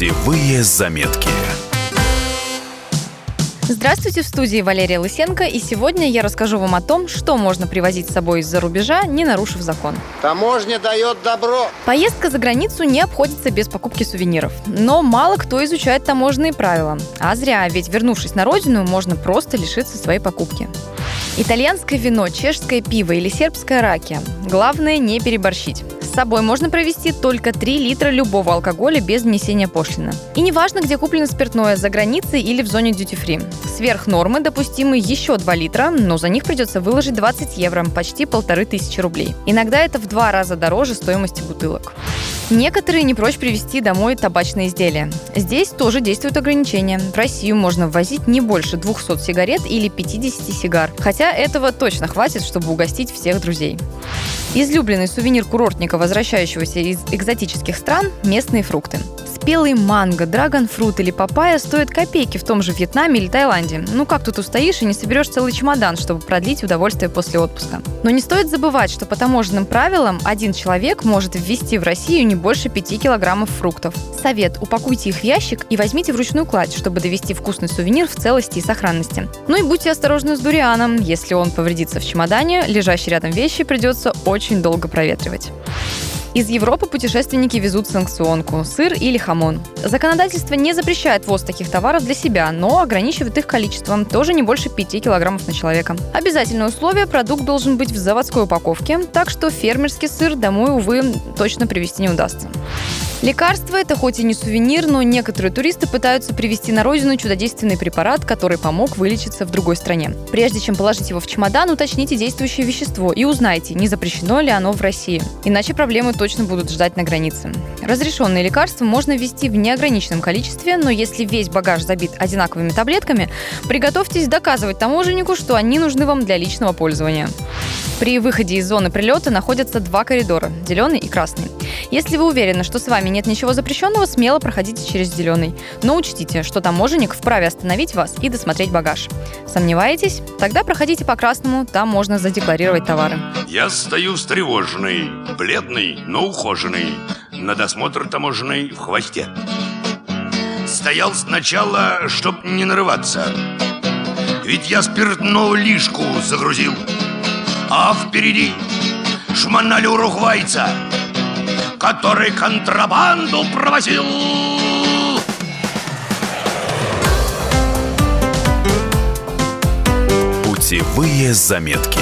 Путевые заметки. Здравствуйте, в студии Валерия Лысенко, и сегодня я расскажу вам о том, что можно привозить с собой из-за рубежа, не нарушив закон. Таможня дает добро. Поездка за границу не обходится без покупки сувениров. Но мало кто изучает таможенные правила. А зря, ведь вернувшись на родину, можно просто лишиться своей покупки. Итальянское вино, чешское пиво или сербская ракия. Главное не переборщить. С собой можно провести только 3 литра любого алкоголя без внесения пошлины. И неважно, где куплено спиртное, за границей или в зоне duty-free. Сверх нормы допустимы еще 2 литра, но за них придется выложить 20 евро, почти полторы тысячи рублей. Иногда это в два раза дороже стоимости бутылок. Некоторые не прочь привезти домой табачные изделия. Здесь тоже действуют ограничения. В Россию можно ввозить не больше 200 сигарет или 50 сигар. Хотя этого точно хватит, чтобы угостить всех друзей. Излюбленный сувенир курортника, возвращающегося из экзотических стран – местные фрукты. Спелый манго, драгонфрут или папайя стоят копейки в том же Вьетнаме или Таиланде. Ну как тут устоишь и не соберешь целый чемодан, чтобы продлить удовольствие после отпуска. Но не стоит забывать, что по таможенным правилам один человек может ввести в Россию не больше 5 килограммов фруктов. Совет – упакуйте их в ящик и возьмите в ручную кладь, чтобы довести вкусный сувенир в целости и сохранности. Ну и будьте осторожны с дурианом. Если он повредится в чемодане, лежащие рядом вещи придется очень долго проветривать. Из Европы путешественники везут санкционку – сыр или хамон. Законодательство не запрещает ввоз таких товаров для себя, но ограничивает их количеством, тоже не больше 5 килограммов на человека. Обязательное условие – продукт должен быть в заводской упаковке, так что фермерский сыр домой, увы, точно привезти не удастся. Лекарство – это хоть и не сувенир, но некоторые туристы пытаются привезти на родину чудодейственный препарат, который помог вылечиться в другой стране. Прежде чем положить его в чемодан, уточните действующее вещество и узнайте, не запрещено ли оно в России. Иначе проблемы точно будут ждать на границе. Разрешенные лекарства можно ввести в неограниченном количестве, но если весь багаж забит одинаковыми таблетками, приготовьтесь доказывать таможеннику, что они нужны вам для личного пользования. При выходе из зоны прилета находятся два коридора – зеленый и красный. Если вы уверены, что с вами нет ничего запрещенного, смело проходите через зеленый. Но учтите, что таможенник вправе остановить вас и досмотреть багаж. Сомневаетесь? Тогда проходите по красному, там можно задекларировать товары. Я стою встревоженный, бледный, но ухоженный На досмотр таможенный в хвосте Стоял сначала, чтоб не нарываться Ведь я спиртного лишку загрузил а впереди шмонали уругвайца Который контрабанду провозил. Путевые заметки